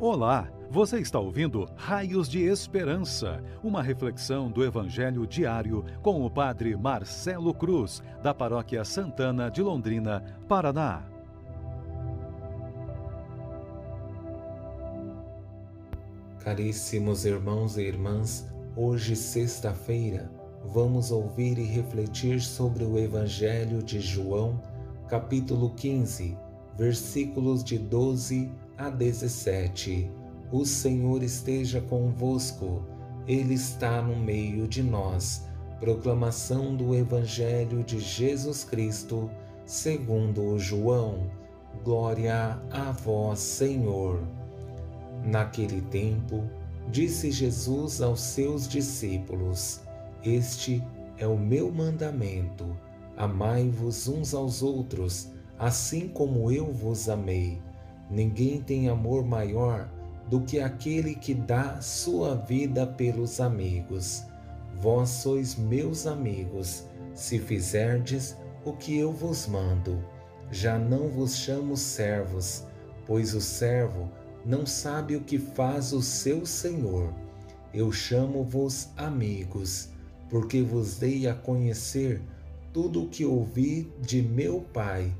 Olá, você está ouvindo Raios de Esperança, uma reflexão do Evangelho diário com o Padre Marcelo Cruz, da Paróquia Santana de Londrina, Paraná. Caríssimos irmãos e irmãs, hoje, sexta-feira, vamos ouvir e refletir sobre o Evangelho de João, capítulo 15, versículos de 12 a 17. O Senhor esteja convosco, Ele está no meio de nós. Proclamação do Evangelho de Jesus Cristo, segundo João. Glória a vós, Senhor. Naquele tempo, disse Jesus aos seus discípulos: Este é o meu mandamento. Amai-vos uns aos outros, assim como eu vos amei. Ninguém tem amor maior do que aquele que dá sua vida pelos amigos. Vós sois meus amigos, se fizerdes o que eu vos mando. Já não vos chamo servos, pois o servo não sabe o que faz o seu senhor. Eu chamo-vos amigos, porque vos dei a conhecer tudo o que ouvi de meu Pai.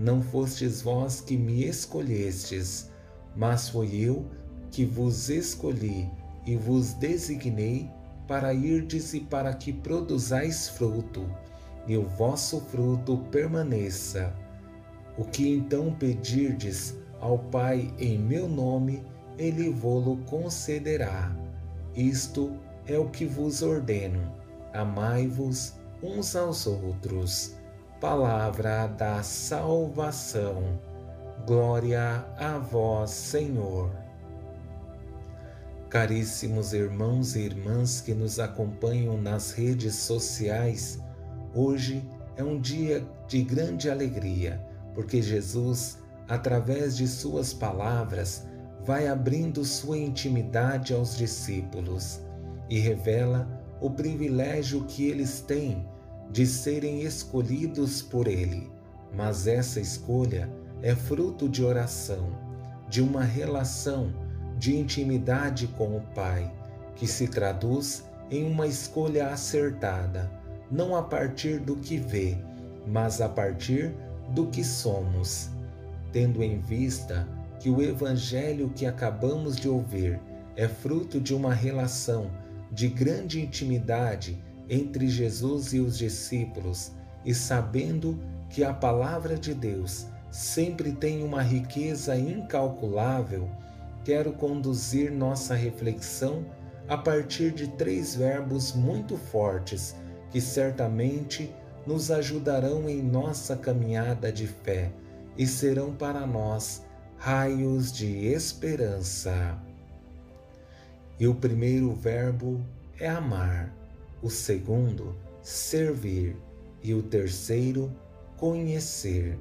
Não fostes vós que me escolhestes, mas foi eu que vos escolhi e vos designei para irdes e para que produzais fruto, e o vosso fruto permaneça. O que então pedirdes ao Pai em meu nome, ele vô-lo concederá. Isto é o que vos ordeno: amai-vos uns aos outros palavra da salvação. Glória a vós, Senhor. Caríssimos irmãos e irmãs que nos acompanham nas redes sociais, hoje é um dia de grande alegria, porque Jesus, através de Suas palavras, vai abrindo sua intimidade aos discípulos e revela o privilégio que eles têm de serem escolhidos por Ele, mas essa escolha é fruto de oração, de uma relação de intimidade com o Pai, que se traduz em uma escolha acertada, não a partir do que vê, mas a partir do que somos. Tendo em vista que o Evangelho que acabamos de ouvir é fruto de uma relação de grande intimidade entre Jesus e os discípulos e sabendo que a palavra de Deus sempre tem uma riqueza incalculável, quero conduzir nossa reflexão a partir de três verbos muito fortes que certamente nos ajudarão em nossa caminhada de fé e serão para nós raios de esperança. E o primeiro verbo é amar o segundo, servir, e o terceiro, conhecer.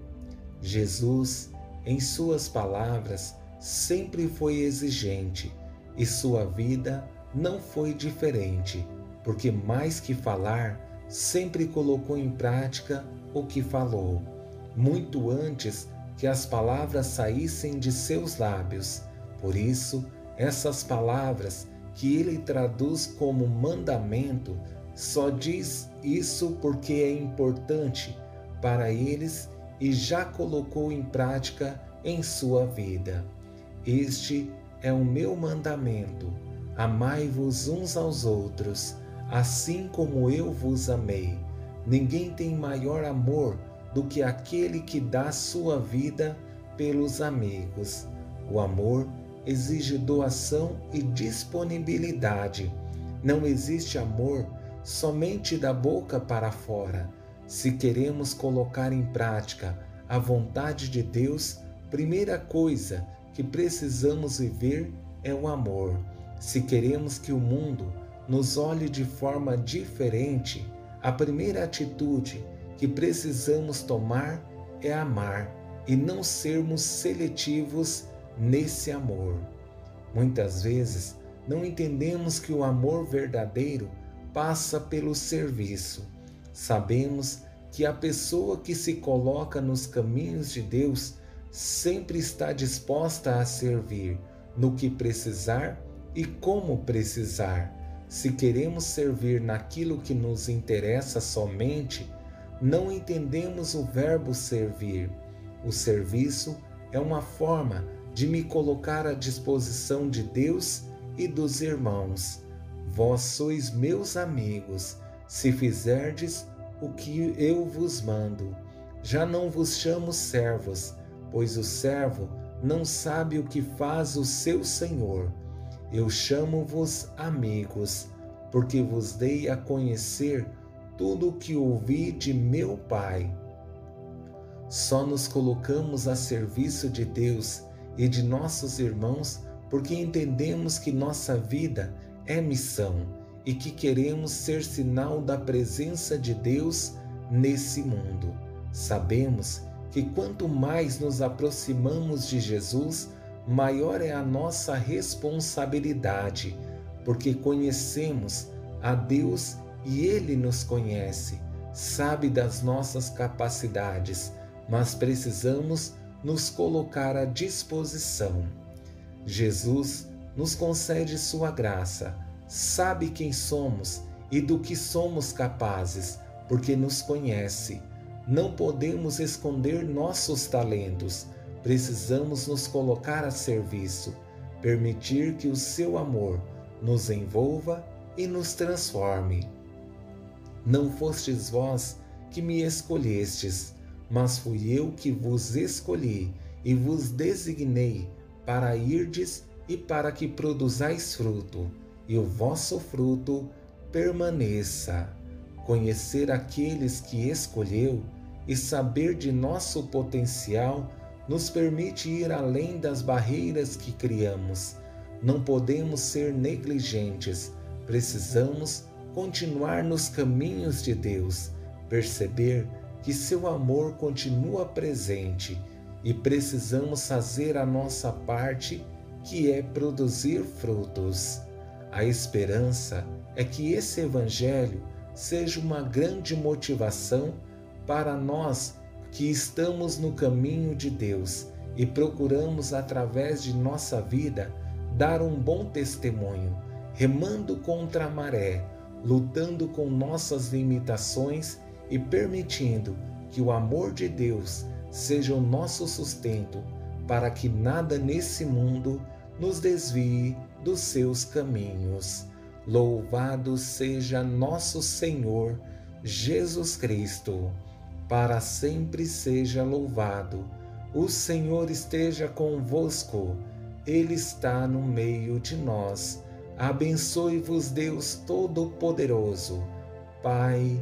Jesus, em suas palavras, sempre foi exigente e sua vida não foi diferente, porque mais que falar, sempre colocou em prática o que falou, muito antes que as palavras saíssem de seus lábios. Por isso, essas palavras que ele traduz como mandamento, só diz isso porque é importante para eles e já colocou em prática em sua vida. Este é o meu mandamento: amai-vos uns aos outros, assim como eu vos amei. Ninguém tem maior amor do que aquele que dá sua vida pelos amigos. O amor exige doação e disponibilidade. Não existe amor somente da boca para fora. Se queremos colocar em prática a vontade de Deus, primeira coisa que precisamos viver é o amor. Se queremos que o mundo nos olhe de forma diferente, a primeira atitude que precisamos tomar é amar e não sermos seletivos nesse amor. Muitas vezes não entendemos que o amor verdadeiro passa pelo serviço. Sabemos que a pessoa que se coloca nos caminhos de Deus sempre está disposta a servir, no que precisar e como precisar. Se queremos servir naquilo que nos interessa somente, não entendemos o verbo servir. O serviço é uma forma de me colocar à disposição de Deus e dos irmãos. Vós sois meus amigos, se fizerdes o que eu vos mando. Já não vos chamo servos, pois o servo não sabe o que faz o seu senhor. Eu chamo-vos amigos, porque vos dei a conhecer tudo o que ouvi de meu Pai. Só nos colocamos a serviço de Deus e de nossos irmãos porque entendemos que nossa vida é missão e que queremos ser sinal da presença de Deus nesse mundo. Sabemos que quanto mais nos aproximamos de Jesus, maior é a nossa responsabilidade, porque conhecemos a Deus e Ele nos conhece, sabe das nossas capacidades, mas precisamos nos colocar à disposição. Jesus nos concede Sua graça, sabe quem somos e do que somos capazes, porque nos conhece não podemos esconder nossos talentos, precisamos nos colocar a serviço, permitir que o seu amor nos envolva e nos transforme. Não fostes vós que me escolhestes, mas fui eu que vos escolhi e vos designei para irdes e para que produzais fruto, e o vosso fruto permaneça. Conhecer aqueles que escolheu e saber de nosso potencial nos permite ir além das barreiras que criamos. Não podemos ser negligentes, precisamos continuar nos caminhos de Deus, perceber que seu amor continua presente e precisamos fazer a nossa parte, que é produzir frutos. A esperança é que esse Evangelho seja uma grande motivação para nós que estamos no caminho de Deus e procuramos, através de nossa vida, dar um bom testemunho, remando contra a maré, lutando com nossas limitações e permitindo que o amor de Deus seja o nosso sustento, para que nada nesse mundo nos desvie dos seus caminhos. Louvado seja nosso Senhor Jesus Cristo para sempre seja louvado. O Senhor esteja convosco, Ele está no meio de nós. Abençoe-vos, Deus Todo-Poderoso, Pai,